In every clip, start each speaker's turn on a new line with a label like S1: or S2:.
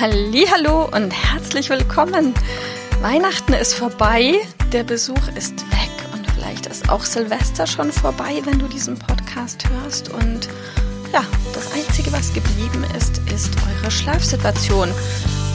S1: Hallo und herzlich willkommen. Weihnachten ist vorbei, der Besuch ist weg und vielleicht ist auch Silvester schon vorbei, wenn du diesen Podcast hörst und ja, das einzige, was geblieben ist, ist eure Schlafsituation.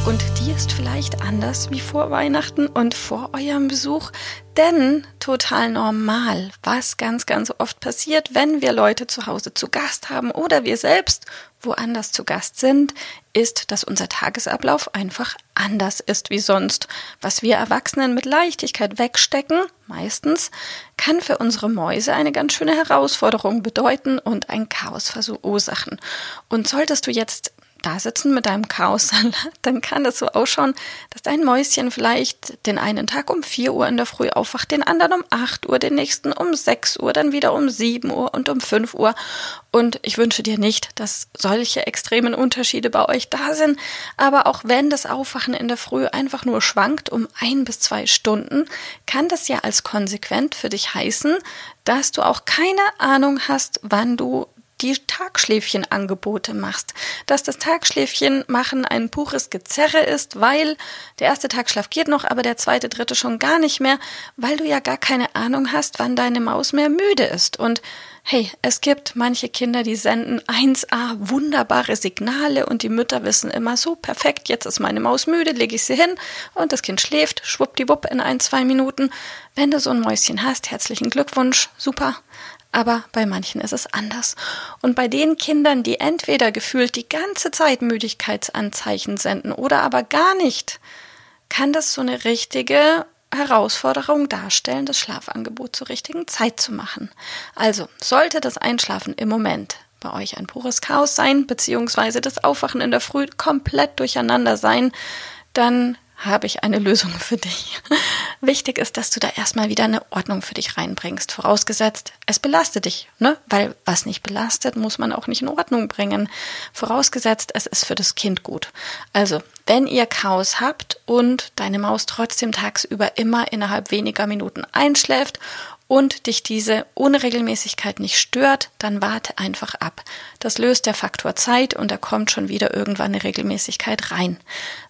S1: Und die ist vielleicht anders wie vor Weihnachten und vor eurem Besuch, denn total normal, was ganz, ganz oft passiert, wenn wir Leute zu Hause zu Gast haben oder wir selbst woanders zu Gast sind, ist, dass unser Tagesablauf einfach anders ist wie sonst. Was wir Erwachsenen mit Leichtigkeit wegstecken, meistens, kann für unsere Mäuse eine ganz schöne Herausforderung bedeuten und ein Chaos verursachen. Und solltest du jetzt da sitzen mit deinem Chaossalat, dann kann das so ausschauen, dass dein Mäuschen vielleicht den einen Tag um 4 Uhr in der Früh aufwacht, den anderen um 8 Uhr, den nächsten um 6 Uhr, dann wieder um 7 Uhr und um 5 Uhr. Und ich wünsche dir nicht, dass solche extremen Unterschiede bei euch da sind. Aber auch wenn das Aufwachen in der Früh einfach nur schwankt um ein bis zwei Stunden, kann das ja als konsequent für dich heißen, dass du auch keine Ahnung hast, wann du die Tagschläfchenangebote machst. Dass das Tagschläfchen machen ein pures Gezerre ist, weil der erste Tagschlaf geht noch, aber der zweite, dritte schon gar nicht mehr, weil du ja gar keine Ahnung hast, wann deine Maus mehr müde ist. Und hey, es gibt manche Kinder, die senden 1a wunderbare Signale und die Mütter wissen immer so perfekt, jetzt ist meine Maus müde, lege ich sie hin und das Kind schläft, schwuppdiwupp in ein, zwei Minuten. Wenn du so ein Mäuschen hast, herzlichen Glückwunsch, super aber bei manchen ist es anders. Und bei den Kindern, die entweder gefühlt die ganze Zeit Müdigkeitsanzeichen senden oder aber gar nicht, kann das so eine richtige Herausforderung darstellen, das Schlafangebot zur richtigen Zeit zu machen. Also sollte das Einschlafen im Moment bei euch ein pures Chaos sein, beziehungsweise das Aufwachen in der Früh komplett durcheinander sein, dann habe ich eine Lösung für dich. Wichtig ist, dass du da erstmal wieder eine Ordnung für dich reinbringst. Vorausgesetzt, es belastet dich, ne? Weil was nicht belastet, muss man auch nicht in Ordnung bringen. Vorausgesetzt, es ist für das Kind gut. Also, wenn ihr Chaos habt und deine Maus trotzdem tagsüber immer innerhalb weniger Minuten einschläft und dich diese Unregelmäßigkeit nicht stört, dann warte einfach ab. Das löst der Faktor Zeit und da kommt schon wieder irgendwann eine Regelmäßigkeit rein.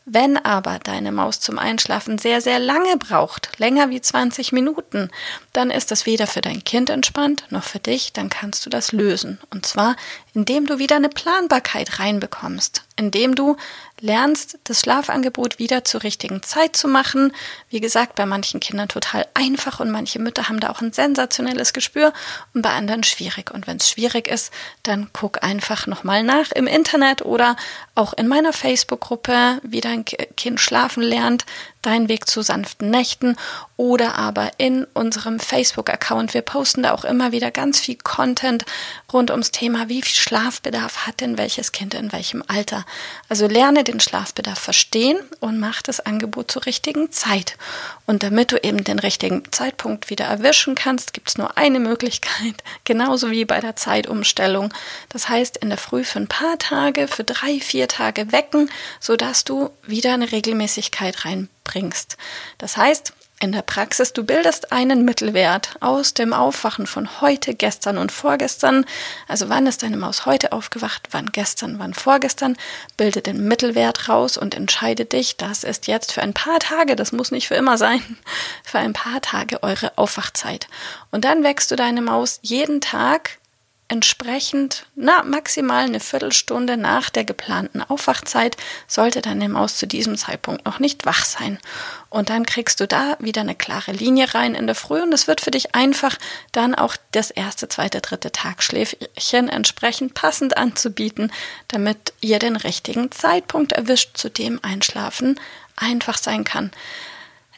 S1: Wenn aber deine Maus zum Einschlafen sehr, sehr lange braucht, länger wie 20 Minuten, dann ist das weder für dein Kind entspannt noch für dich, dann kannst du das lösen. Und zwar, indem du wieder eine Planbarkeit reinbekommst, indem du lernst, das Schlafangebot wieder zur richtigen Zeit zu machen. Wie gesagt, bei manchen Kindern total einfach und manche Mütter haben da auch ein sensationelles Gespür und bei anderen schwierig. Und wenn es schwierig ist, dann guck einfach nochmal nach im Internet oder auch in meiner Facebook-Gruppe, wie dein Kind schlafen lernt dein Weg zu sanften Nächten oder aber in unserem Facebook-Account. Wir posten da auch immer wieder ganz viel Content rund ums Thema, wie viel Schlafbedarf hat denn welches Kind in welchem Alter. Also lerne den Schlafbedarf verstehen und mach das Angebot zur richtigen Zeit. Und damit du eben den richtigen Zeitpunkt wieder erwischen kannst, gibt es nur eine Möglichkeit, genauso wie bei der Zeitumstellung. Das heißt, in der Früh für ein paar Tage, für drei, vier Tage wecken, sodass du wieder eine Regelmäßigkeit reinbringst bringst. Das heißt, in der Praxis, du bildest einen Mittelwert aus dem Aufwachen von heute, gestern und vorgestern. Also wann ist deine Maus heute aufgewacht, wann gestern, wann vorgestern. Bilde den Mittelwert raus und entscheide dich, das ist jetzt für ein paar Tage, das muss nicht für immer sein, für ein paar Tage eure Aufwachzeit. Und dann wächst du deine Maus jeden Tag entsprechend, na, maximal eine Viertelstunde nach der geplanten Aufwachzeit sollte deine Maus zu diesem Zeitpunkt noch nicht wach sein. Und dann kriegst du da wieder eine klare Linie rein in der Früh und es wird für dich einfach, dann auch das erste, zweite, dritte Tagschläfchen entsprechend passend anzubieten, damit ihr den richtigen Zeitpunkt erwischt, zu dem Einschlafen einfach sein kann.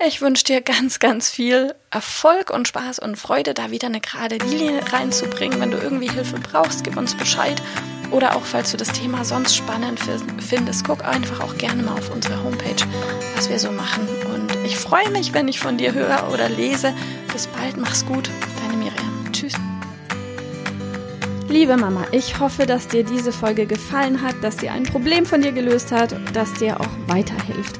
S1: Ich wünsche dir ganz, ganz viel Erfolg und Spaß und Freude, da wieder eine gerade Linie reinzubringen. Wenn du irgendwie Hilfe brauchst, gib uns Bescheid. Oder auch falls du das Thema sonst spannend findest, guck einfach auch gerne mal auf unsere Homepage, was wir so machen. Und ich freue mich, wenn ich von dir höre oder lese. Bis bald, mach's gut, deine Miriam. Tschüss. Liebe Mama, ich hoffe, dass dir diese Folge gefallen hat, dass sie ein Problem von dir gelöst hat, dass dir auch weiterhilft.